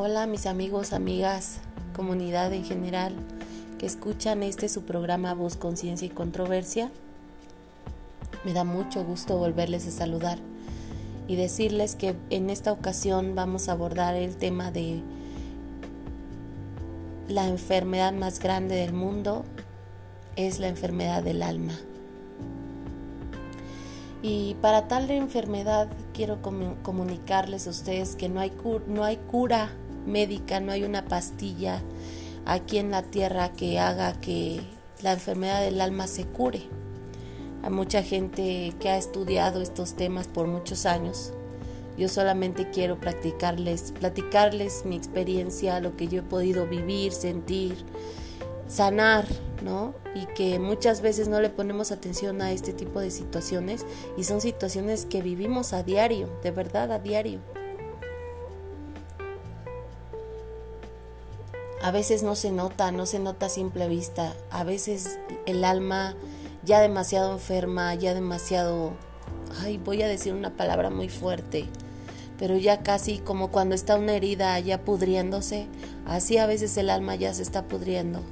Hola mis amigos, amigas, comunidad en general que escuchan este su programa Voz, Conciencia y Controversia. Me da mucho gusto volverles a saludar y decirles que en esta ocasión vamos a abordar el tema de la enfermedad más grande del mundo, es la enfermedad del alma. Y para tal enfermedad quiero comunicarles a ustedes que no hay, no hay cura médica, no hay una pastilla aquí en la tierra que haga que la enfermedad del alma se cure. Hay mucha gente que ha estudiado estos temas por muchos años. Yo solamente quiero practicarles, platicarles mi experiencia, lo que yo he podido vivir, sentir, sanar, ¿no? Y que muchas veces no le ponemos atención a este tipo de situaciones y son situaciones que vivimos a diario, de verdad a diario. A veces no se nota, no se nota a simple vista. A veces el alma ya demasiado enferma, ya demasiado, ay, voy a decir una palabra muy fuerte, pero ya casi como cuando está una herida ya pudriéndose, así a veces el alma ya se está pudriendo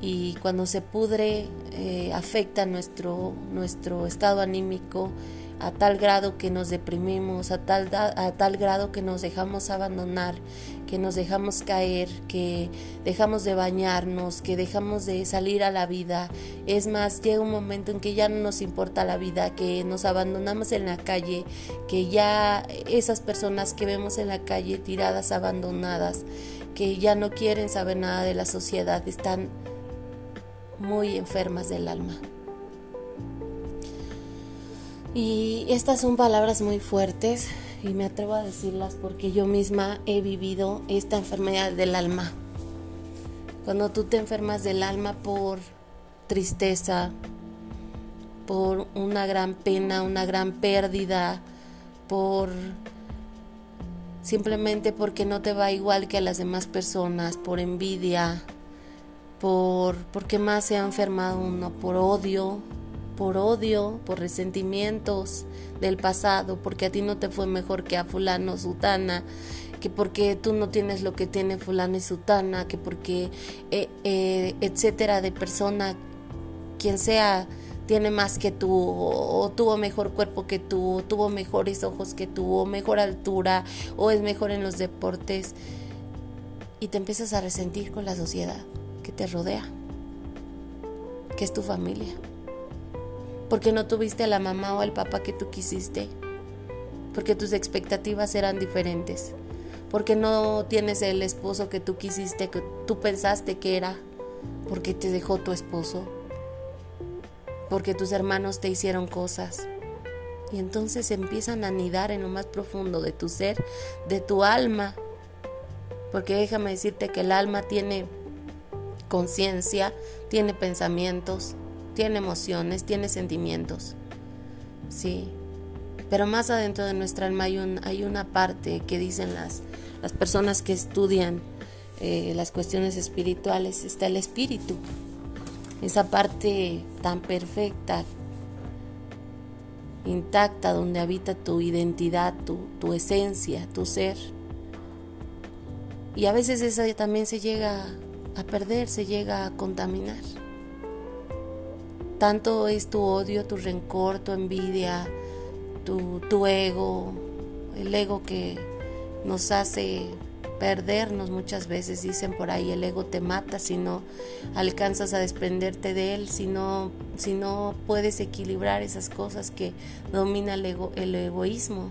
y cuando se pudre eh, afecta nuestro, nuestro estado anímico a tal grado que nos deprimimos, a tal, a tal grado que nos dejamos abandonar, que nos dejamos caer, que dejamos de bañarnos, que dejamos de salir a la vida. Es más, llega un momento en que ya no nos importa la vida, que nos abandonamos en la calle, que ya esas personas que vemos en la calle tiradas, abandonadas, que ya no quieren saber nada de la sociedad, están muy enfermas del alma. Y estas son palabras muy fuertes y me atrevo a decirlas porque yo misma he vivido esta enfermedad del alma. Cuando tú te enfermas del alma por tristeza, por una gran pena, una gran pérdida, por simplemente porque no te va igual que a las demás personas, por envidia, por porque más se ha enfermado uno por odio, por odio, por resentimientos del pasado, porque a ti no te fue mejor que a fulano, sutana, que porque tú no tienes lo que tiene fulano y sutana, que porque eh, eh, etcétera de persona quien sea tiene más que tú, o tuvo mejor cuerpo que tú, o tuvo mejores ojos que tú, o mejor altura, o es mejor en los deportes, y te empiezas a resentir con la sociedad que te rodea, que es tu familia. Porque no tuviste a la mamá o al papá que tú quisiste, porque tus expectativas eran diferentes, porque no tienes el esposo que tú quisiste, que tú pensaste que era, porque te dejó tu esposo, porque tus hermanos te hicieron cosas. Y entonces empiezan a anidar en lo más profundo de tu ser, de tu alma. Porque déjame decirte que el alma tiene conciencia, tiene pensamientos, tiene emociones, tiene sentimientos. Sí. Pero más adentro de nuestra alma hay, un, hay una parte que dicen las, las personas que estudian eh, las cuestiones espirituales, está el espíritu. Esa parte tan perfecta, intacta, donde habita tu identidad, tu, tu esencia, tu ser. Y a veces esa también se llega a perder, se llega a contaminar. Tanto es tu odio, tu rencor, tu envidia, tu, tu ego, el ego que nos hace perdernos muchas veces. Dicen por ahí, el ego te mata si no alcanzas a desprenderte de él, si no, si no puedes equilibrar esas cosas que domina el, ego, el egoísmo,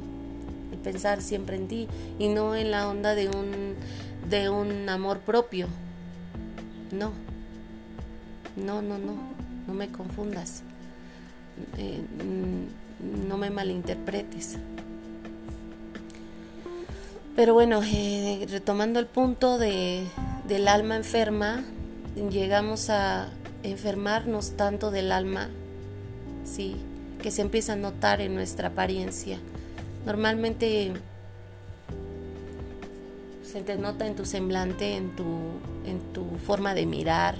el pensar siempre en ti y no en la onda de un, de un amor propio. No, no, no, no, no me confundas, eh, no me malinterpretes. Pero bueno, eh, retomando el punto de, del alma enferma, llegamos a enfermarnos tanto del alma, sí, que se empieza a notar en nuestra apariencia. Normalmente se te nota en tu semblante, en tu, en tu forma de mirar,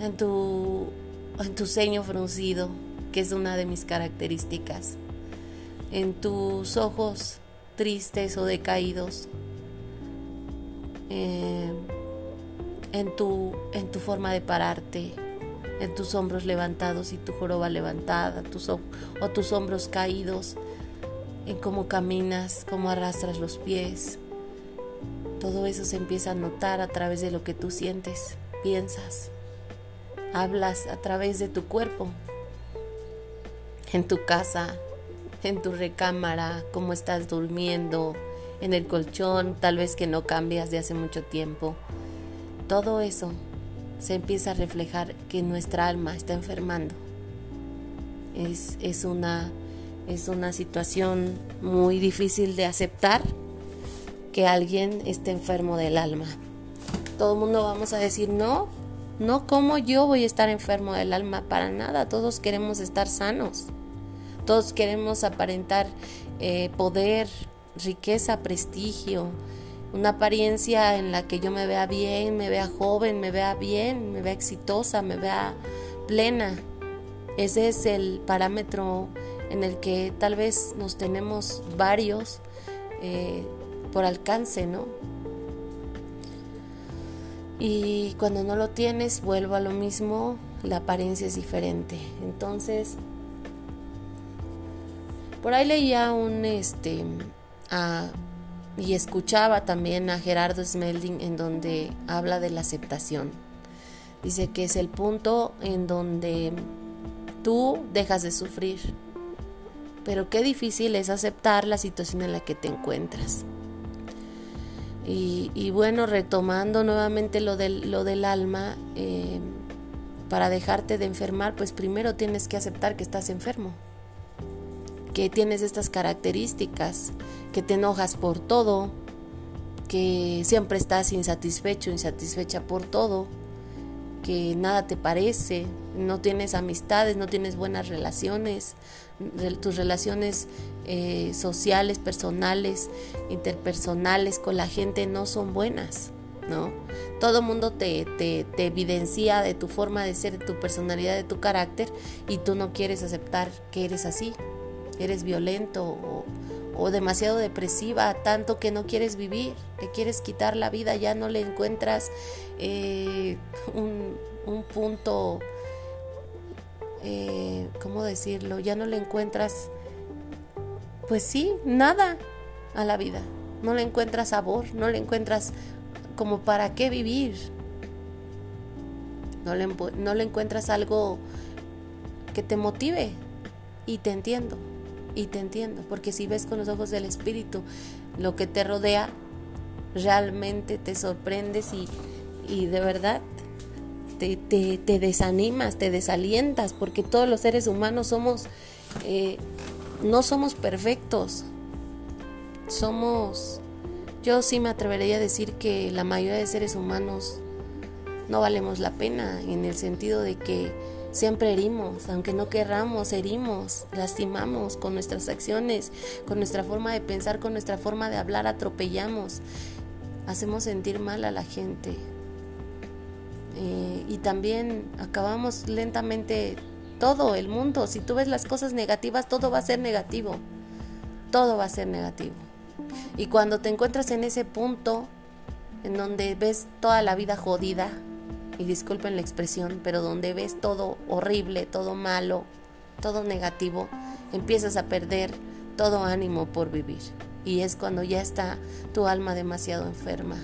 en tu, en tu ceño fruncido, que es una de mis características, en tus ojos tristes o decaídos, eh, en, tu, en tu forma de pararte, en tus hombros levantados y tu joroba levantada, tus, o tus hombros caídos, en cómo caminas, cómo arrastras los pies. Todo eso se empieza a notar a través de lo que tú sientes, piensas, hablas a través de tu cuerpo, en tu casa, en tu recámara, cómo estás durmiendo, en el colchón, tal vez que no cambias de hace mucho tiempo. Todo eso se empieza a reflejar que nuestra alma está enfermando. Es, es, una, es una situación muy difícil de aceptar que alguien esté enfermo del alma. Todo el mundo vamos a decir, no, no como yo voy a estar enfermo del alma, para nada, todos queremos estar sanos. Todos queremos aparentar eh, poder, riqueza, prestigio, una apariencia en la que yo me vea bien, me vea joven, me vea bien, me vea exitosa, me vea plena. Ese es el parámetro en el que tal vez nos tenemos varios eh, por alcance, ¿no? Y cuando no lo tienes, vuelvo a lo mismo, la apariencia es diferente. Entonces, por ahí leía un este y escuchaba también a Gerardo Smelding en donde habla de la aceptación. Dice que es el punto en donde tú dejas de sufrir. Pero qué difícil es aceptar la situación en la que te encuentras. Y, bueno, retomando nuevamente lo del, lo del alma, eh, para dejarte de enfermar, pues primero tienes que aceptar que estás enfermo que tienes estas características, que te enojas por todo, que siempre estás insatisfecho, insatisfecha por todo, que nada te parece, no tienes amistades, no tienes buenas relaciones, tus relaciones eh, sociales, personales, interpersonales con la gente no son buenas, ¿no? Todo mundo te, te, te evidencia de tu forma de ser, de tu personalidad, de tu carácter y tú no quieres aceptar que eres así eres violento o, demasiado depresiva, tanto que no quieres vivir, que quieres quitar la vida, ya no le encuentras eh, un, punto, eh, ¿cómo decirlo? Ya no le encuentras, pues sí, nada a la vida, no le encuentras sabor, no le encuentras como para qué vivir, no le encuentras algo que te motive y te entiendo. Y te entiendo, porque si ves con los ojos del Espíritu lo que te rodea, realmente te sorprendes y, y de verdad te, te, desanimas, te desalientas, porque todos los seres humanos somos, eh, no somos perfectos, somos, yo sí me atrevería a decir que la mayoría de seres humanos no valemos la pena, en el sentido de que Siempre herimos, aunque no querramos, herimos, lastimamos con nuestras acciones, con nuestra forma de pensar, con nuestra forma de hablar, atropellamos, hacemos sentir mal a la gente. Eh, y también acabamos lentamente todo el mundo. Si tú ves las cosas negativas, todo va a ser negativo. Todo va a ser negativo. Y cuando te encuentras en ese punto en donde ves toda la vida jodida, y disculpen la expresión, pero donde ves todo horrible, todo malo, todo negativo, empiezas a perder todo ánimo por vivir. Y es cuando ya está tu alma demasiado enferma.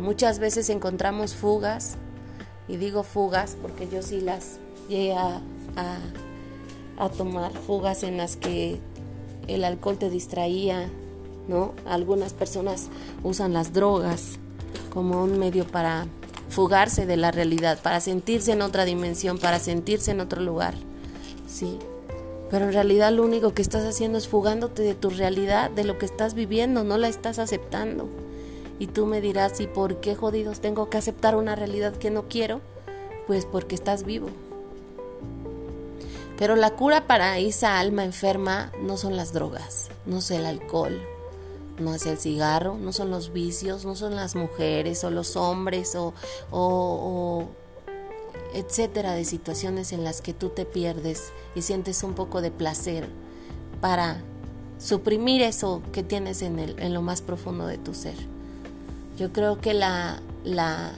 Muchas veces encontramos fugas, y digo fugas porque yo sí las llegué a, a, tomar fugas en las que el alcohol te distraía, ¿no? Algunas personas usan las drogas como un medio para fugarse de la realidad, para sentirse en otra dimensión, para sentirse en otro lugar. Sí. Pero en realidad lo único que estás haciendo es fugándote de tu realidad, de lo que estás viviendo, no la estás aceptando. Y tú me dirás, ¿y por qué jodidos tengo que aceptar una realidad que no quiero? Pues porque estás vivo. Pero la cura para esa alma enferma no son las drogas, no es el alcohol, no es el cigarro, no son los vicios, no son las mujeres o los hombres o, etcétera de situaciones en las que tú te pierdes y sientes un poco de placer para suprimir eso que tienes en, el, en lo más profundo de tu ser. Yo creo que la, la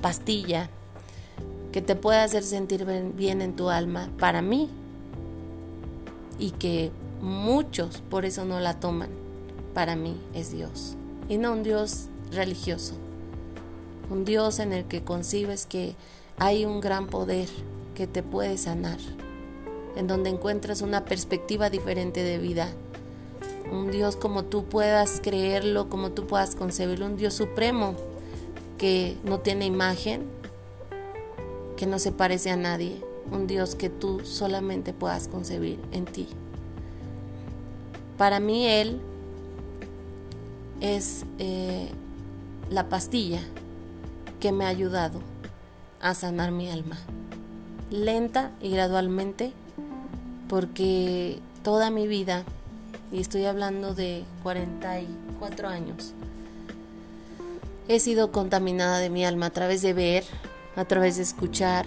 pastilla que te puede hacer sentir bien en tu alma, para mí, y que muchos por eso no la toman, para mí es Dios. Y no un Dios religioso, un Dios en el que concibes que hay un gran poder que te puede sanar, en donde encuentras una perspectiva diferente de vida. Un Dios como tú puedas creerlo, como tú puedas concebirlo, un Dios supremo que no tiene imagen, que no se parece a nadie, un Dios que tú solamente puedas concebir en ti. Para mí Él es eh, la pastilla que me ha ayudado a sanar mi alma, lenta y gradualmente, porque toda mi vida, y estoy hablando de 44 años, he sido contaminada de mi alma a través de ver, a través de escuchar,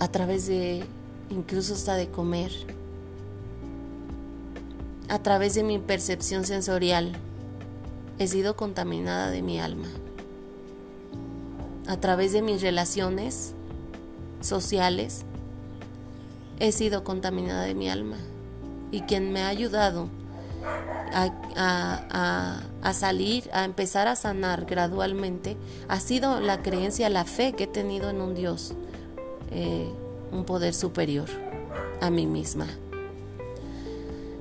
a través de incluso hasta de comer, a través de mi percepción sensorial, he sido contaminada de mi alma. A través de mis relaciones sociales, he sido contaminada de mi alma. Y quien me ha ayudado a, salir, a empezar a sanar gradualmente, ha sido la creencia, la fe que he tenido en un Dios, eh, un poder superior a mí misma.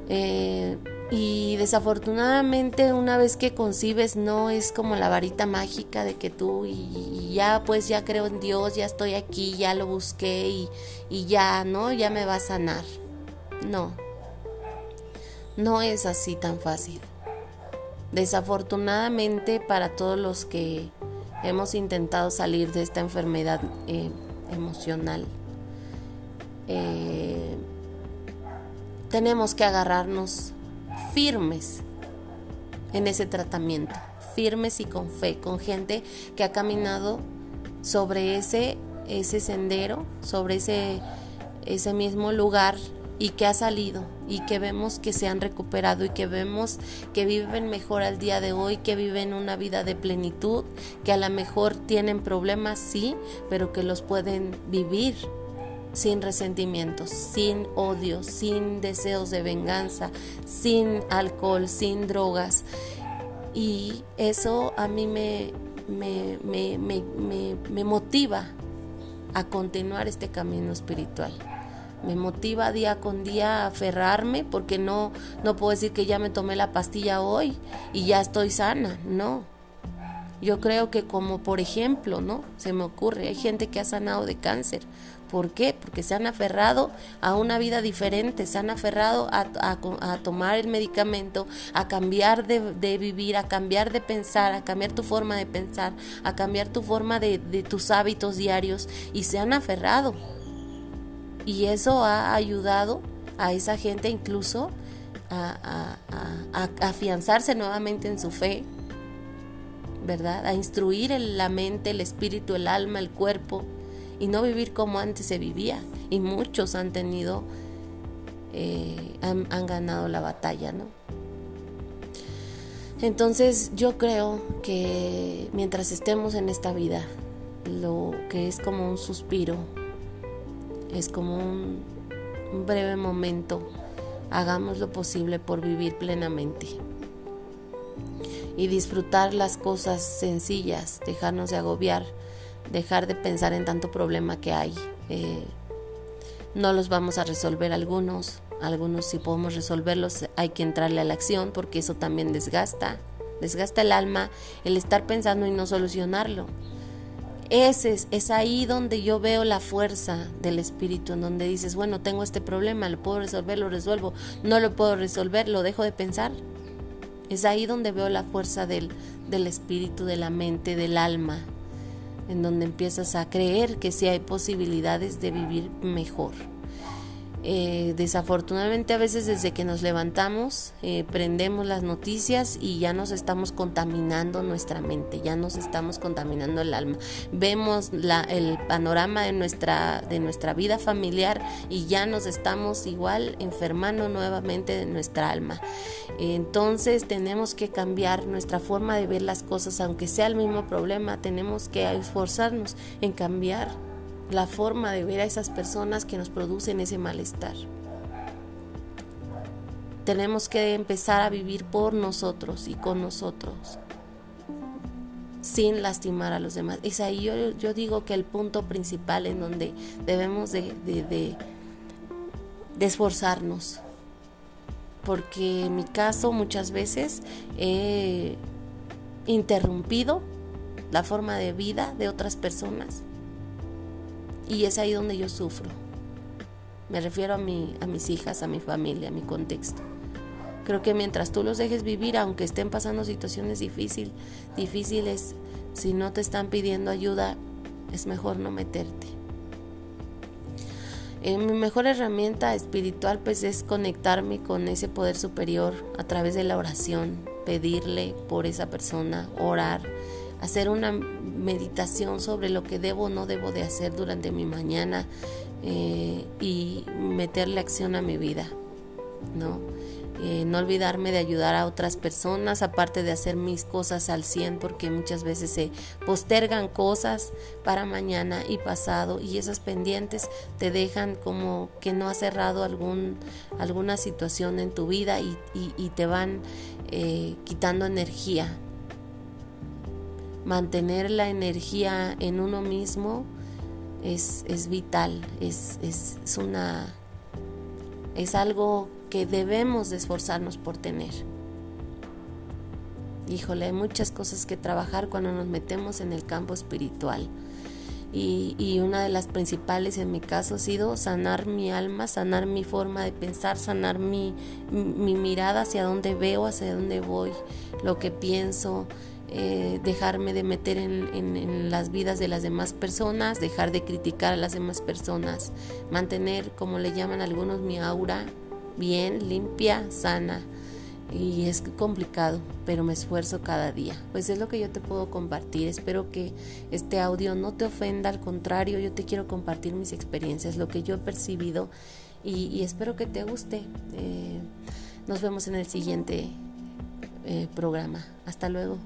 Eh, y desafortunadamente una vez que concibes no es como la varita mágica de que tú y, ya pues ya creo en Dios, ya estoy aquí, ya lo busqué y, y ya, ¿no? Ya me va a sanar. No, no es así tan fácil. Desafortunadamente para todos los que hemos intentado salir de esta enfermedad eh, emocional, eh, tenemos que agarrarnos firmes en ese tratamiento, firmes y con fe, con gente que ha caminado sobre ese, ese sendero, sobre ese, ese mismo lugar y que ha salido y que vemos que se han recuperado y que vemos que viven mejor al día de hoy, que viven una vida de plenitud, que a lo mejor tienen problemas, sí, pero que los pueden vivir sin resentimientos, sin odio, sin deseos de venganza, sin alcohol, sin drogas. Y eso a mí me, me, me, me motiva a continuar este camino espiritual me motiva día con día a aferrarme porque no, no puedo decir que ya me tomé la pastilla hoy y ya estoy sana, no. Yo creo que como por ejemplo, ¿no? Se me ocurre, hay gente que ha sanado de cáncer. ¿Por qué? Porque se han aferrado a una vida diferente, se han aferrado a, a, tomar el medicamento, a cambiar de, de, vivir, a cambiar de pensar, a cambiar tu forma de pensar, a cambiar tu forma de, de tus hábitos diarios y se han aferrado y eso ha ayudado a esa gente incluso a, afianzarse nuevamente en su fe, ¿verdad? A instruir la mente, el espíritu, el alma, el cuerpo y no vivir como antes se vivía. Y muchos han tenido, eh, han, han ganado la batalla, ¿no? Entonces yo creo que mientras estemos en esta vida, lo que es como un suspiro, es como un, breve momento. Hagamos lo posible por vivir plenamente y disfrutar las cosas sencillas, dejarnos de agobiar, dejar de pensar en tanto problema que hay. Eh, no los vamos a resolver algunos, algunos si podemos resolverlos hay que entrarle a la acción porque eso también desgasta, desgasta el alma el estar pensando y no solucionarlo. Ese es, es ahí donde yo veo la fuerza del espíritu, en donde dices, bueno, tengo este problema, lo puedo resolver, lo resuelvo, no lo puedo resolver, lo dejo de pensar. Es ahí donde veo la fuerza del, del espíritu, de la mente, del alma, en donde empiezas a creer que sí hay posibilidades de vivir mejor. Eh, desafortunadamente a veces desde que nos levantamos eh, prendemos las noticias y ya nos estamos contaminando nuestra mente, ya nos estamos contaminando el alma. Vemos la, el panorama de nuestra, de nuestra vida familiar y ya nos estamos igual enfermando nuevamente de nuestra alma. Entonces tenemos que cambiar nuestra forma de ver las cosas, aunque sea el mismo problema, tenemos que esforzarnos en cambiar la forma de ver a esas personas que nos producen ese malestar. Tenemos que empezar a vivir por nosotros y con nosotros, sin lastimar a los demás. Es ahí yo, yo digo que el punto principal en donde debemos de, de, de, esforzarnos. Porque en mi caso muchas veces he interrumpido la forma de vida de otras personas y es ahí donde yo sufro. Me refiero a, mi, a mis hijas, a mi familia, a mi contexto. Creo que mientras tú los dejes vivir, aunque estén pasando situaciones difícil, difíciles, si no te están pidiendo ayuda, es mejor no meterte. Eh, mi mejor herramienta espiritual pues es conectarme con ese poder superior a través de la oración, pedirle por esa persona, orar, hacer una meditación sobre lo que debo o no debo de hacer durante mi mañana eh, y meterle acción a mi vida, ¿no? Eh, no olvidarme de ayudar a otras personas, aparte de hacer mis cosas al 100, porque muchas veces se postergan cosas para mañana y pasado y esas pendientes te dejan como que no has cerrado algún, alguna situación en tu vida y, te van eh, quitando energía, mantener la energía en uno mismo es, es vital, es, es, es, una, es algo que debemos de esforzarnos por tener. Híjole, hay muchas cosas que trabajar cuando nos metemos en el campo espiritual. Y, y, una de las principales en mi caso ha sido sanar mi alma, sanar mi forma de pensar, sanar mi, mi mirada hacia dónde veo, hacia dónde voy, lo que pienso, eh, dejarme de meter en, las vidas de las demás personas, dejar de criticar a las demás personas, mantener, como le llaman algunos, mi aura bien, limpia, sana. Y es complicado, pero me esfuerzo cada día. Pues es lo que yo te puedo compartir. Espero que este audio no te ofenda, al contrario, yo te quiero compartir mis experiencias, lo que yo he percibido y, espero que te guste. Eh, nos vemos en el siguiente eh, programa. Hasta luego.